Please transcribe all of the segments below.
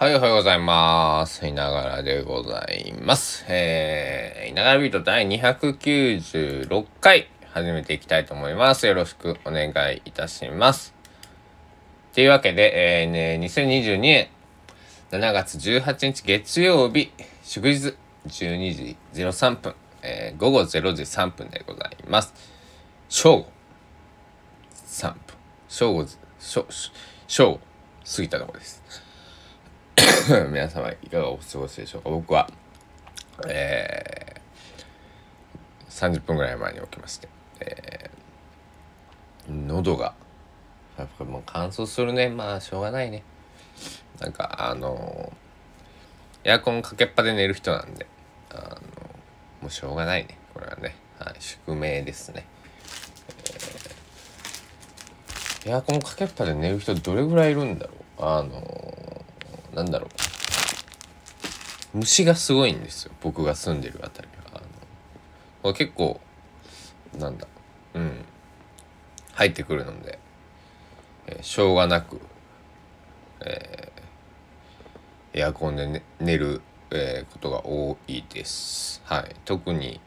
はい、おはようございます。いながらでございます。えー、いながらビート第296回始めていきたいと思います。よろしくお願いいたします。というわけで、えーね、2022年7月18日月曜日、祝日12時03分、えー午後0時3分でございます。正午3分。正午、正正午過ぎたところです。皆様いかがお過ごしでしょうか？僕はえー、30分ぐらい前に起きまして、えー、喉がやっぱもう乾燥するね。まあしょうがないね。なんかあのエアコンかけっぱで寝る人なんであのもうしょうがないね。これはね、はい、宿命ですね、えーエアコンかけっぱで寝る人どれぐらいいるんだろう？あのなんだろう。虫がすごいんですよ。僕が住んでるあたりはあの結構なんだうん。入ってくるので、えーしょうがなく、えーエアコンで、ね、寝る、えーことが多いです。はい。特に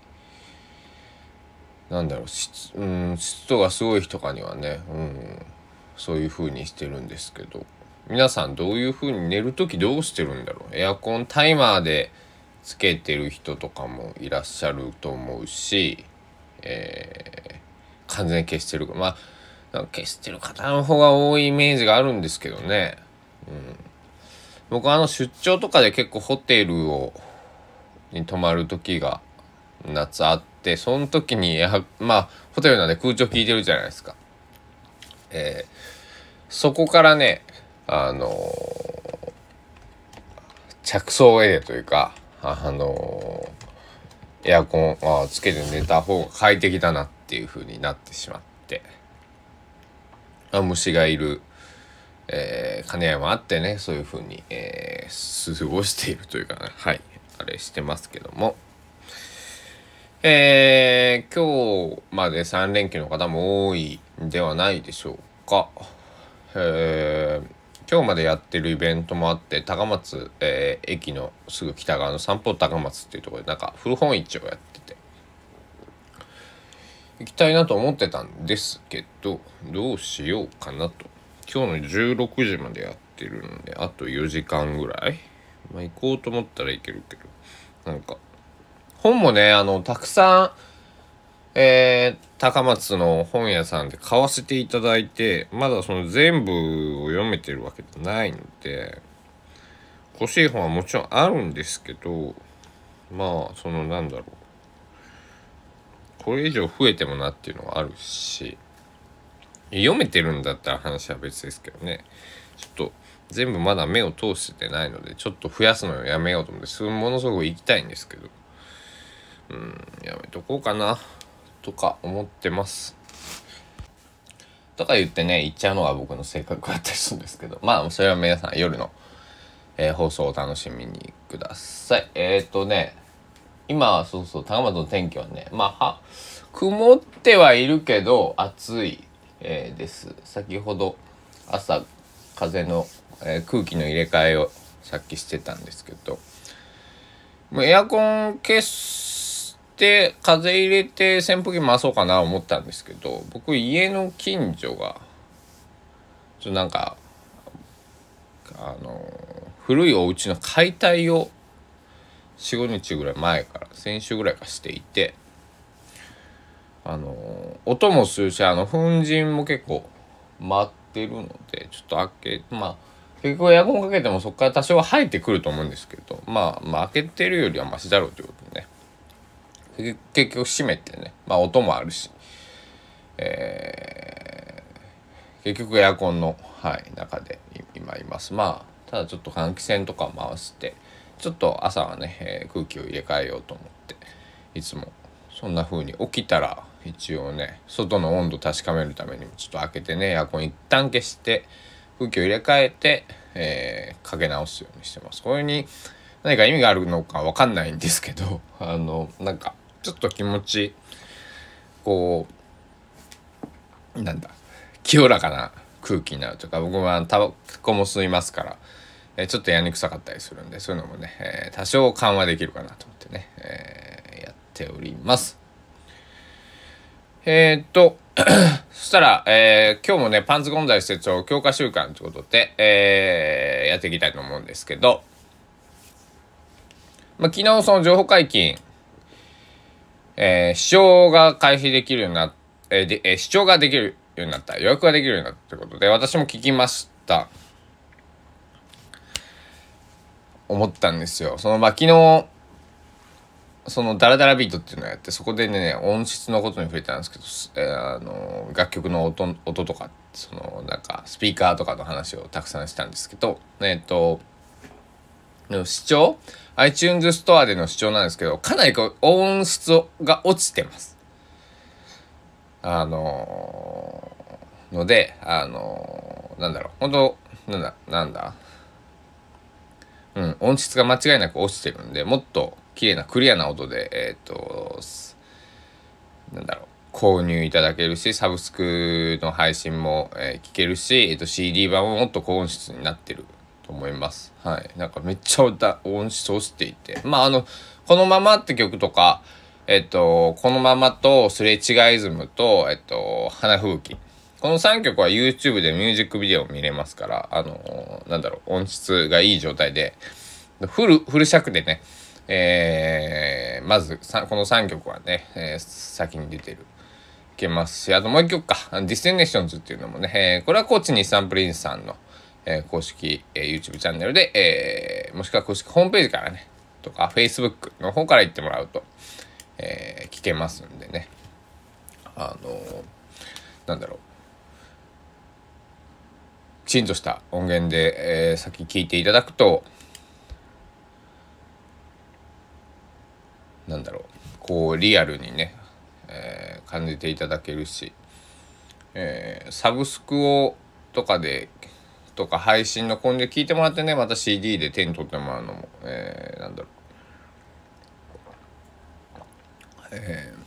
なんだろう湿,、うん、湿度がすごい日とかにはね、うん、そういう風にしてるんですけど。皆さんどういう風に寝る時どうしてるんだろう？エアコンタイマーでつけてる人とかもいらっしゃると思うし、えー完全に消してるまあ消してる方の方が多いイメージがあるんですけどね、うん、僕あの出張とかで結構ホテルをに泊まる時が夏あってその時にやまあホテルなんで空調効いてるじゃないですか。えーそこからねあの着想を得というかあのエアコンあーつけて寝た方が快適だなっていう風になってしまってあ虫がいる、えー兼ね合いもあってねそういう風に、えー過ごしているというかねはいあれしてますけども。えー今日まで3連休の方も多いんではないでしょうか。えー今日までやってるイベントもあって高松、えー駅のすぐ北側の散歩高松っていうところでなんか古本市をやってて。行きたいなと思ってたんですけどどうしようかなと。今日の16時までやってるんであと4時間ぐらい。まあ行こうと思ったらいけるけど。なんか本もねあのたくさんえー高松の本屋さんで買わせていただいてまだその全部を読めてるわけじゃないので欲しい本はもちろんあるんですけどまあそのなんだろう。これ以上増えてもなっていうのはあるし読めてるんだったら話は別ですけどね。ちょっと全部まだ目を通してないのでちょっと増やすのをやめようと思ってすものすごく行きたいんですけど。うんやめとこうかな。とか思ってます。とか言ってね言っちゃうのが僕の性格だったりするんですけどまあそれは皆さん夜の、えー放送を楽しみにください。えっ、ー、とね今はそうそう高松の天気はねまあは曇ってはいるけど暑い、えーです。先ほど朝風の、え空気の入れ替えをさっきしてたんですけどもうエアコン消して風入れて扇風機回そうかな思ったんですけど僕家の近所がちょっとなんかあの古いお家の解体を45日ぐらい前から先週ぐらいかしていてあの音もするしあの粉塵も結構舞ってるのでちょっと開けまあ結局エアコンかけてもそこから多少は入ってくると思うんですけどまあまあ開けてるよりはマシだろうということでね。結局閉めてね。まあ音もあるし。えー結局エアコンの、はい、中で今います。まあただちょっと換気扇とか回してちょっと朝はね、えー空気を入れ替えようと思っていつもそんな風に起きたら一応ね外の温度確かめるためにもちょっと開けてねエアコン一旦消して空気を入れ替えて、えーかけ直すようにしてます。これに何か意味があるのかわかんないんですけどあのなんかちょっと気持ちこうなんだ清らかな空気になるとか僕はタバコも吸いますから、え、ちょっとやにくさかったりするんでそういうのもね、えー、多少緩和できるかなと思ってね、えやっております。えっと そしたら、え今日もねパンツゴンザイス手帳強化習慣ということで、えやっていきたいと思うんですけどまあ、昨日その情報解禁えー、視聴が開始できるようになっ、えーでえー、視聴ができるようになった。予約ができるようになったということで、私も聞きました。思ったんですよ。その、まあ、昨日、そのダラダラビートっていうのをやって、そこでね、音質のことに触れたんですけど、えー、あの、楽曲の音、音とか、その、なんか、スピーカーとかの話をたくさんしたんですけど、えっ、ー、と、の視聴 iTunes ストアでの視聴なんですけど、かなりこう音質が落ちてます。あのー、ので、あのー、なんだろう、本当なんだ、なんだ、うん、音質が間違いなく落ちてるんで、もっと綺麗なクリアな音で、えっ、ー、と、なんだろう、購入いただけるし、サブスクの配信も、えー、聞けるし、えっ、と、CD 版ももっと高音質になってる。と思います。はい。なんかめっちゃ歌、音質落ちていて。まあ、あの、このままって曲とか、えっと、このままと、すれ違いズムと、えっと、花吹雪。この3曲は YouTube でミュージックビデオ見れますから、あの、なんだろう、音質がいい状態で、フル、フル尺でね、えー、まずこの3曲はね、えー、先に出てる。いけますし、あともう一曲か、 Destinations っていうのもね、えー、これはコーチにサンプリンスさんの、えー、公式、えー、YouTube チャンネルで、えー、もしくは公式ホームページからね、とか Facebook の方から行ってもらうと、えー、聞けますんでね。あのー、なんだろう。きちんとした音源で、えー、先聞いていただくと、なんだろう、こうリアルにね、えー、感じていただけるし、えー、サブスクをとかでとか配信の根で聞いてもらってねまた CD で手に取ってもらうのも、えー、なんだろうえー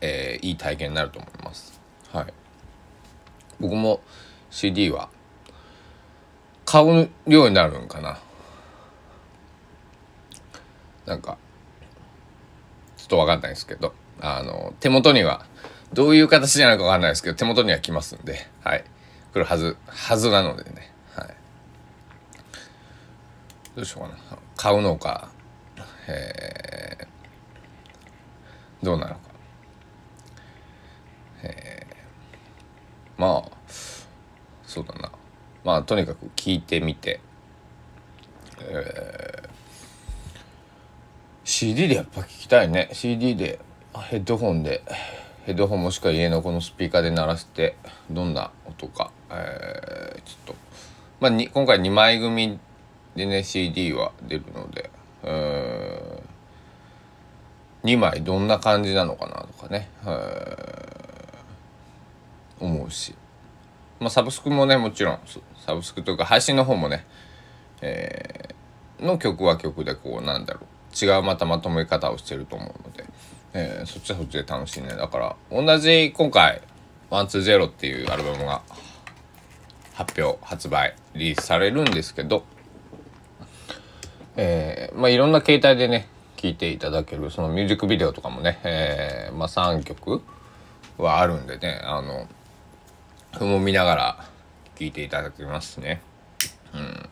えー、いい体験になると思います。はい。僕も CD は買うようになるんかな。なんかちょっと分かんないですけどあの手元にはどういう形なのか分かんないですけど手元には来ますんではい。来るはずはずなのでね。はい。どうしようかな。買うのか。えー、どうなのか。えー、まあそうだな。まあとにかく聞いてみて。えー、CD でやっぱ聞きたいね。CD でヘッドホンで。ヘッドホンもしくは家のこのスピーカーで鳴らしてどんな音か。えー、ちょっと、まあ、に今回2枚組でね CD は出るので、えー、2枚どんな感じなのかなとかね、えー、思うし、まあ、サブスクもねもちろんサブスクというか配信の方もね、えー、の曲は曲でこうなんだろう違うまたまとめ方をしてると思うので、えー、そっちはそっちで楽しいね。だから同じ今回「120」っていうアルバムが発表発売リリースされるんですけど、えー、まあいろんな携帯でね聴いていただけるそのミュージックビデオとかもね、えー、まあ3曲はあるんでねあのも見ながら聴いていただけますね。うん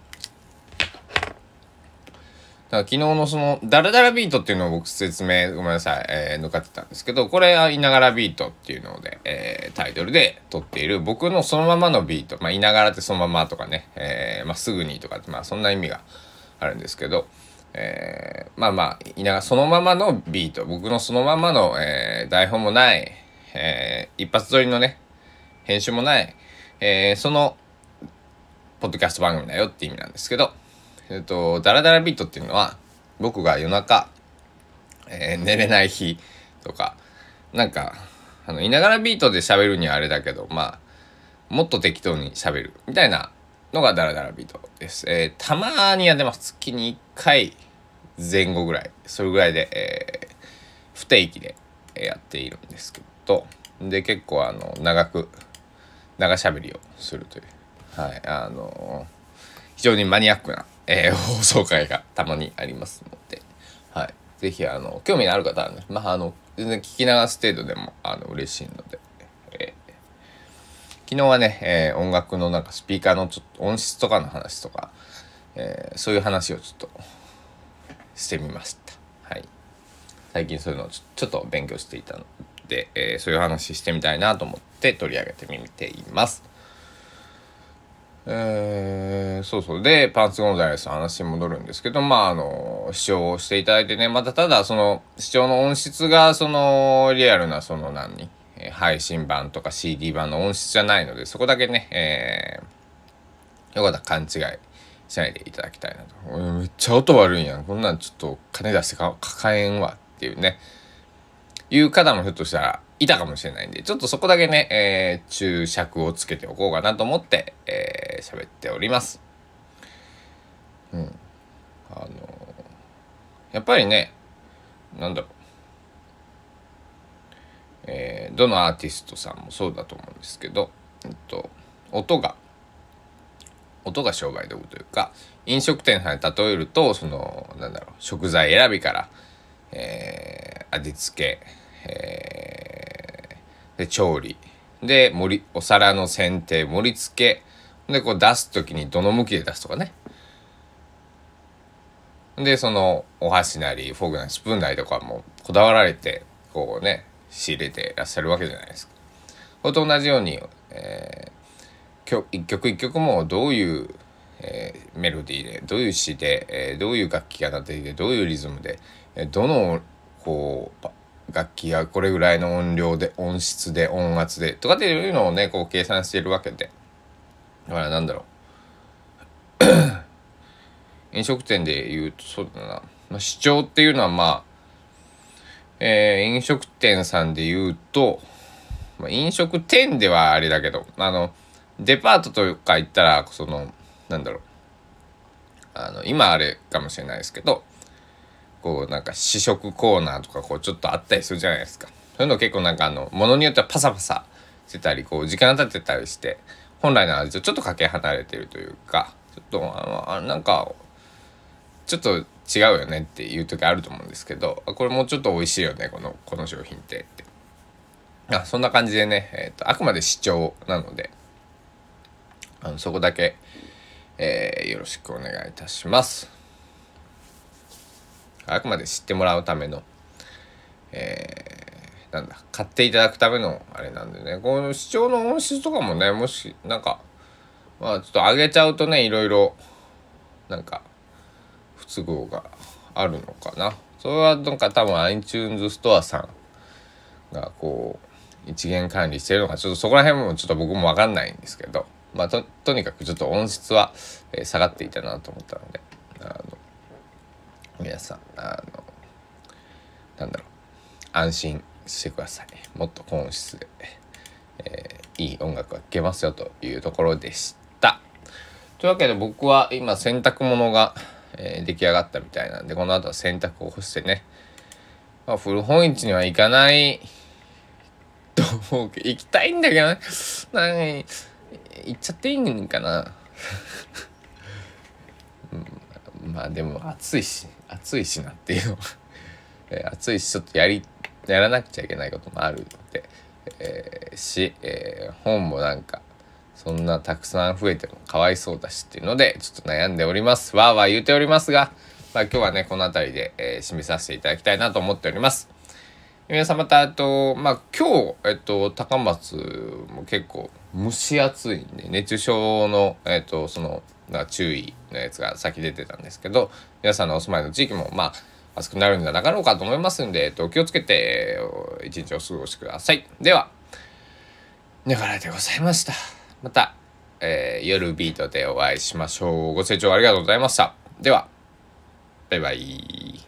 だから昨日のその、ダラダラビートっていうのを僕説明、ごめんなさい、えー、抜かってたんですけど、これはいながらビートっていうので、えー、タイトルで撮っている僕のそのままのビート、まあ、いながらってそのままとかね、えー、まあ、すぐにとかって、まあ、そんな意味があるんですけど、えー、まあまあ、いながらそのままのビート、僕のそのままの、えー、台本もない、えー、一発撮りのね、編集もない、えー、その、ポッドキャスト番組だよって意味なんですけど、えっ、と、ダラダラビートっていうのは、僕が夜中、えー、寝れない日とか、なんか、あの、いながらビートで喋るにはあれだけど、まあ、もっと適当に喋るみたいなのがダラダラビートです。えー、たまにやってます。月に1回前後ぐらい。それぐらいで、えー、不定期でやっているんですけど、で、結構あの、長く、長喋りをするという。はいあの非常にマニアックな、えー、放送回がたまにありますので、はい、ぜひあの興味のある方はねまああの全然聞き流す程度でもあの嬉しいので、えー、昨日はね、えー、音楽のなんかスピーカーのちょっと音質とかの話とか、え、そういう話をちょっとしてみました。はい、最近そういうのをちょっと勉強していたので、え、そういう話してみたいなと思って取り上げてみています。え、そうそう。で、パンツゴンザレスの話に戻るんですけど、まあ、あの、視聴していただいてね、またただ、その、視聴の音質が、その、リアルな、その何、え配信版とか CD 版の音質じゃないので、そこだけね、えー、よかったら勘違いしないでいただきたいなと。めっちゃ音悪いんやん。こんなんちょっと金出してか抱えんわっていうね、いう方もひょっとしたらいたかもしれないんで、ちょっとそこだけね、えー、注釈をつけておこうかなと思って、えー、喋っております。うん。あのやっぱりね、なんだろう。えー、どのアーティストさんもそうだと思うんですけど、えっと、音が、音が商売道具というか、飲食店さんに例えると、その、なんだろう、食材選びから、えー、味付け、えー、で調理で盛りお皿の選定盛り付けでこう出す時にどの向きで出すとかねでそのお箸なりフォークなりスプーンなりとかもこだわられてこうね仕入れてらっしゃるわけじゃないですか。それと同じように、えー、一曲一曲もどういう、えー、メロディーでどういう詩で、えー、どういう楽器が鳴っていてどういうリズムで、えー、どのこう楽器がこれぐらいの音量で音質で音圧でとかっていうのをねこう計算しているわけでだからなんだろう。飲食店で言うとそうだな、まあ、主張っていうのはまあ、えー、飲食店さんで言うと、まあ、飲食店ではあれだけどあのデパートとか行ったらそのなんだろう。あの今あれかもしれないですけどこうなんか試食コーナーとかこうちょっとあったりするじゃないですか。そういうの結構なんかあのものによってはパサパサしてたりこう時間経ってたりして本来の味とちょっとかけ離れてるというかちょっとあのなんかちょっと違うよねっていう時あると思うんですけどこれもうちょっと美味しいよねこのこの商品ってってあそんな感じでね、えーと、あくまで主張なのであのそこだけ、えー、よろしくお願いいたします。あくまで知ってもらうための、えー、なんだ買っていただくためのあれなんでね。この視聴の音質とかもねもしなんかまあちょっと上げちゃうとねいろいろなんか不都合があるのかな。それはなんか多分 iTunes ストアさんがこう一元管理してるのかちょっとそこら辺もちょっと僕も分かんないんですけど。まあととにかくちょっと音質は、え、下がっていたなと思ったので。あの皆さんあのなんだろう安心してください。もっと本質で、えー、いい音楽が聴けますよというところでした。というわけで僕は今洗濯物が、えー、出来上がったみたいなんでこの後は洗濯を干してね、まあ、古本市には行かない と思うけど行きたいんだけどね。何行っちゃっていいんかな。まあでも暑いし暑いしなっていうの。暑いしちょっとやりやらなくちゃいけないこともあるので、えー、し、えー、本もなんかそんなたくさん増えてもかわいそうだしっていうのでちょっと悩んでおります。わーわー言うておりますが、まあ、今日はねこの辺りで、えー、締めさせていただきたいなと思っております。皆さんまたあとまあ今日えっと高松も結構蒸し暑いんで熱中症のえっとそのな注意のやつが先出てたんですけど皆さんのお住まいの地域もまあ暑くなるんじゃなかろうかと思いますんで、えっと、気をつけて一日お過ごしください。では、寝がらでございました。また、えー、夜ビートでお会いしましょう。ご清聴ありがとうございました。では、バイバイ。